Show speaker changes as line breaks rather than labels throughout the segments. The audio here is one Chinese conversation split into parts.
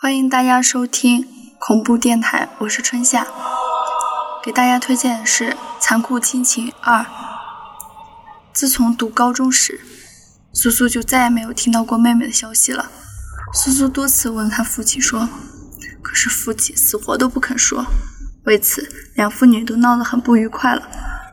欢迎大家收听恐怖电台，我是春夏。给大家推荐的是《残酷亲情二》。自从读高中时，苏苏就再也没有听到过妹妹的消息了。苏苏多次问他父亲说，可是父亲死活都不肯说。为此，两父女都闹得很不愉快了。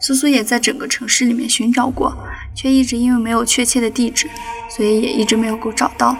苏苏也在整个城市里面寻找过，却一直因为没有确切的地址，所以也一直没有够找到。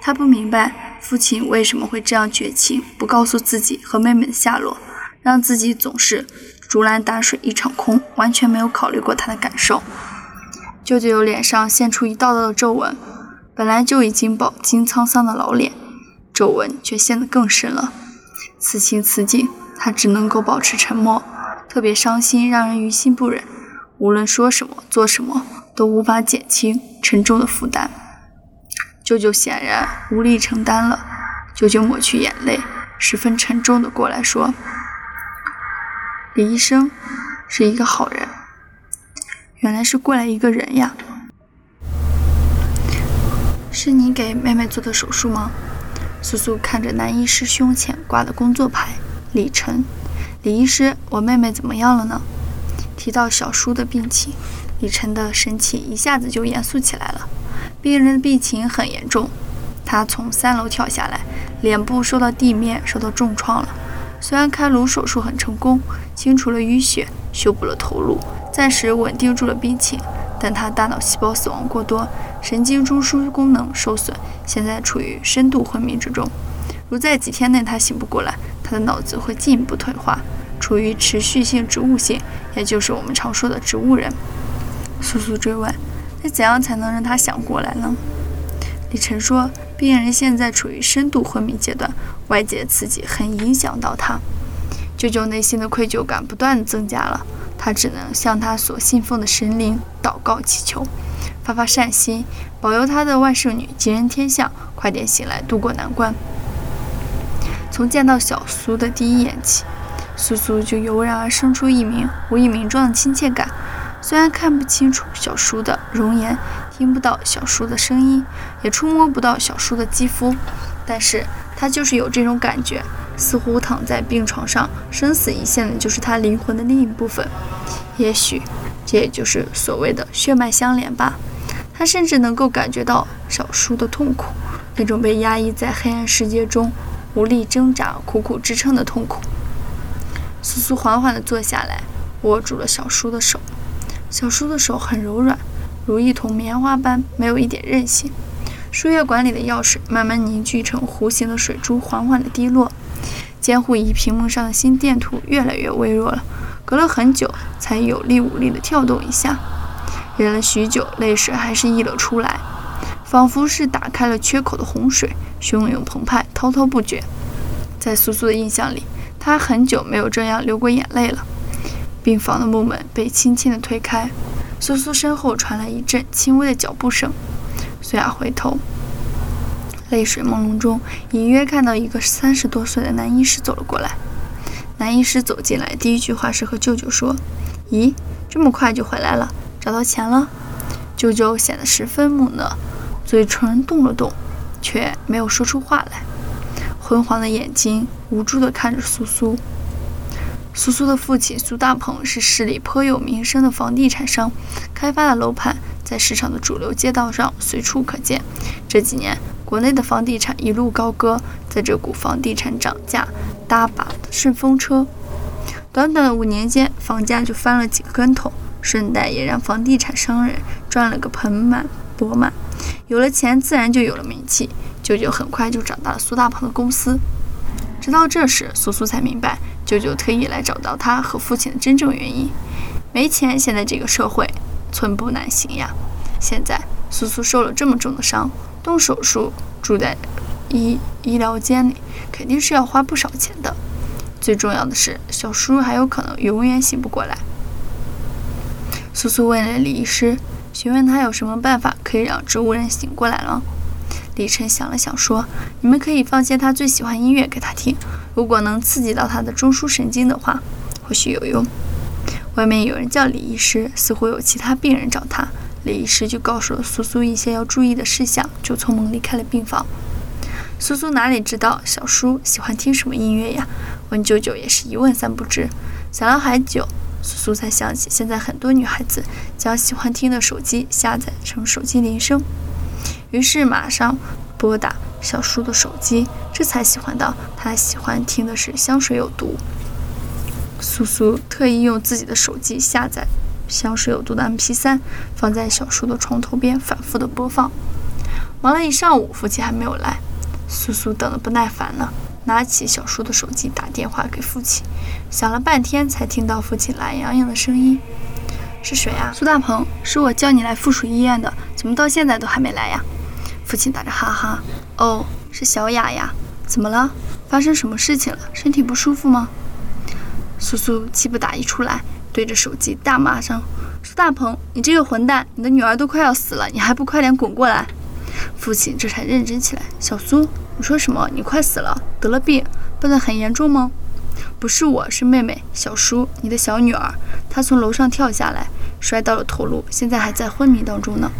他不明白。父亲为什么会这样绝情，不告诉自己和妹妹的下落，让自己总是竹篮打水一场空，完全没有考虑过他的感受。舅舅脸上现出一道道的皱纹，本来就已经饱经沧桑的老脸，皱纹却陷得更深了。此情此景，他只能够保持沉默，特别伤心，让人于心不忍。无论说什么做什么，都无法减轻沉重的负担。舅舅显然无力承担了，舅舅抹去眼泪，十分沉重的过来说：“李医生是一个好人，原来是过来一个人呀，是你给妹妹做的手术吗？”苏苏看着男医师胸前挂的工作牌，李晨，李医师，我妹妹怎么样了呢？提到小叔的病情，李晨的神情一下子就严肃起来了。病人的病情很严重，他从三楼跳下来，脸部受到地面受到重创了。虽然开颅手术很成功，清除了淤血，修补了头颅，暂时稳定住了病情，但他大脑细胞死亡过多，神经中枢功能受损，现在处于深度昏迷之中。如在几天内他醒不过来，他的脑子会进一步退化，处于持续性植物性，也就是我们常说的植物人。苏苏追问。那怎样才能让他想过来呢？李晨说：“病人现在处于深度昏迷阶段，外界刺激很影响到他。”舅舅内心的愧疚感不断增加了，他只能向他所信奉的神灵祷告祈求，发发善心，保佑他的外甥女吉人天相，快点醒来，渡过难关。从见到小苏的第一眼起，苏苏就油然而生出一名无以名状的亲切感。虽然看不清楚小叔的容颜，听不到小叔的声音，也触摸不到小叔的肌肤，但是他就是有这种感觉，似乎躺在病床上，生死一线的就是他灵魂的另一部分。也许这也就是所谓的血脉相连吧。他甚至能够感觉到小叔的痛苦，那种被压抑在黑暗世界中无力挣扎、苦苦支撑的痛苦。苏苏缓缓地坐下来，握住了小叔的手。小叔的手很柔软，如一桶棉花般，没有一点韧性。输液管里的药水慢慢凝聚成弧形的水珠，缓缓地滴落。监护仪屏幕上的心电图越来越微弱了，隔了很久才有力无力地跳动一下。忍了许久，泪水还是溢了出来，仿佛是打开了缺口的洪水，汹涌澎湃，滔滔不绝。在苏苏的印象里，她很久没有这样流过眼泪了。病房的木门被轻轻地推开，苏苏身后传来一阵轻微的脚步声。苏雅回头，泪水朦胧中，隐约看到一个三十多岁的男医师走了过来。男医师走进来，第一句话是和舅舅说：“咦，这么快就回来了？找到钱了？”舅舅显得十分木讷，嘴唇动了动，却没有说出话来，昏黄的眼睛无助地看着苏苏。苏苏的父亲苏大鹏是市里颇有名声的房地产商，开发的楼盘在市场的主流街道上随处可见。这几年，国内的房地产一路高歌，在这股房地产涨价搭把顺风车。短短五年间，房价就翻了几个跟头，顺带也让房地产商人赚了个盆满钵满。有了钱，自然就有了名气。舅舅很快就找到了苏大鹏的公司。直到这时，苏苏才明白。舅舅特意来找到他和父亲的真正原因，没钱，现在这个社会寸步难行呀。现在苏苏受了这么重的伤，动手术住在医医疗间里，肯定是要花不少钱的。最重要的是，小叔还有可能永远醒不过来。苏苏问了李医师，询问他有什么办法可以让植物人醒过来了。李晨想了想说：“你们可以放些他最喜欢音乐给他听。”如果能刺激到他的中枢神经的话，或许有用。外面有人叫李医师，似乎有其他病人找他。李医师就告诉了苏苏一些要注意的事项，就匆忙离开了病房。苏苏哪里知道小叔喜欢听什么音乐呀？问舅舅也是一问三不知。想了好久，苏苏才想起现在很多女孩子将喜欢听的手机下载成手机铃声，于是马上拨打小叔的手机，这才喜欢到他喜欢听的是《香水有毒》。苏苏特意用自己的手机下载《香水有毒》的 MP3，放在小叔的床头边反复的播放。忙了一上午，父亲还没有来，苏苏等得不耐烦了，拿起小叔的手机打电话给父亲，想了半天才听到父亲懒洋洋的声音：“是谁啊？”“苏大鹏，是我叫你来附属医院的，怎么到现在都还没来呀？”父亲打着哈哈：“哦，是小雅呀，怎么了？发生什么事情了？身体不舒服吗？”苏苏气不打一处来，对着手机大骂声：“苏大鹏，你这个混蛋！你的女儿都快要死了，你还不快点滚过来！”父亲这才认真起来：“小苏，你说什么？你快死了？得了病？病得很严重吗？”“不是我，是妹妹小舒，你的小女儿。她从楼上跳下来，摔到了头颅，现在还在昏迷当中呢。”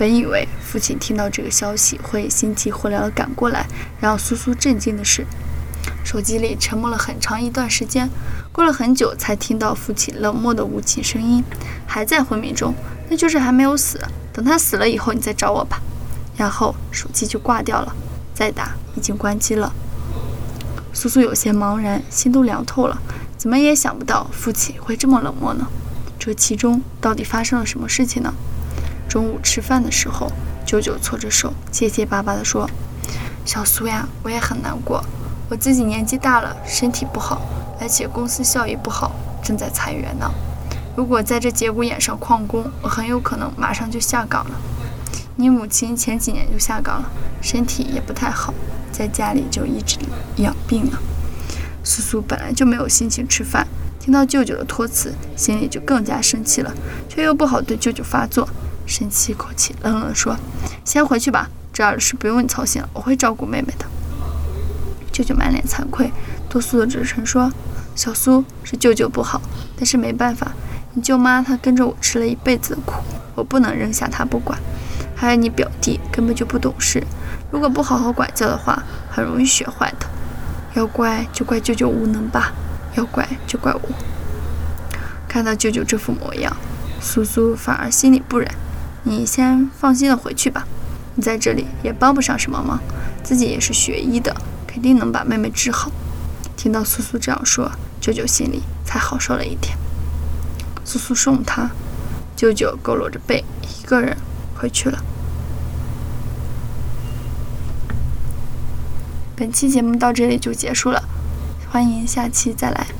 本以为父亲听到这个消息会心急火燎地赶过来，让苏苏震惊的是。手机里沉默了很长一段时间，过了很久才听到父亲冷漠的无情声音：“还在昏迷中，那就是还没有死。等他死了以后，你再找我吧。”然后手机就挂掉了，再打已经关机了。苏苏有些茫然，心都凉透了，怎么也想不到父亲会这么冷漠呢？这其中到底发生了什么事情呢？中午吃饭的时候，舅舅搓着手，结结巴巴地说：“小苏呀，我也很难过。”我自己年纪大了，身体不好，而且公司效益不好，正在裁员呢。如果在这节骨眼上旷工，我很有可能马上就下岗了。你母亲前几年就下岗了，身体也不太好，在家里就一直养病呢。苏苏本来就没有心情吃饭，听到舅舅的托辞，心里就更加生气了，却又不好对舅舅发作，深吸一口气，冷冷地说：“先回去吧，这儿的事不用你操心了，我会照顾妹妹的。”舅舅满脸惭愧，哆嗦着指称说：“小苏是舅舅不好，但是没办法，你舅妈她跟着我吃了一辈子的苦，我不能扔下她不管。还有你表弟根本就不懂事，如果不好好管教的话，很容易学坏的。要怪就怪舅舅无能吧，要怪就怪我。”看到舅舅这副模样，苏苏反而心里不忍。你先放心的回去吧，你在这里也帮不上什么忙，自己也是学医的。肯定能把妹妹治好。听到苏苏这样说，舅舅心里才好受了一点。苏苏送他，舅舅佝偻着背，一个人回去了。本期节目到这里就结束了，欢迎下期再来。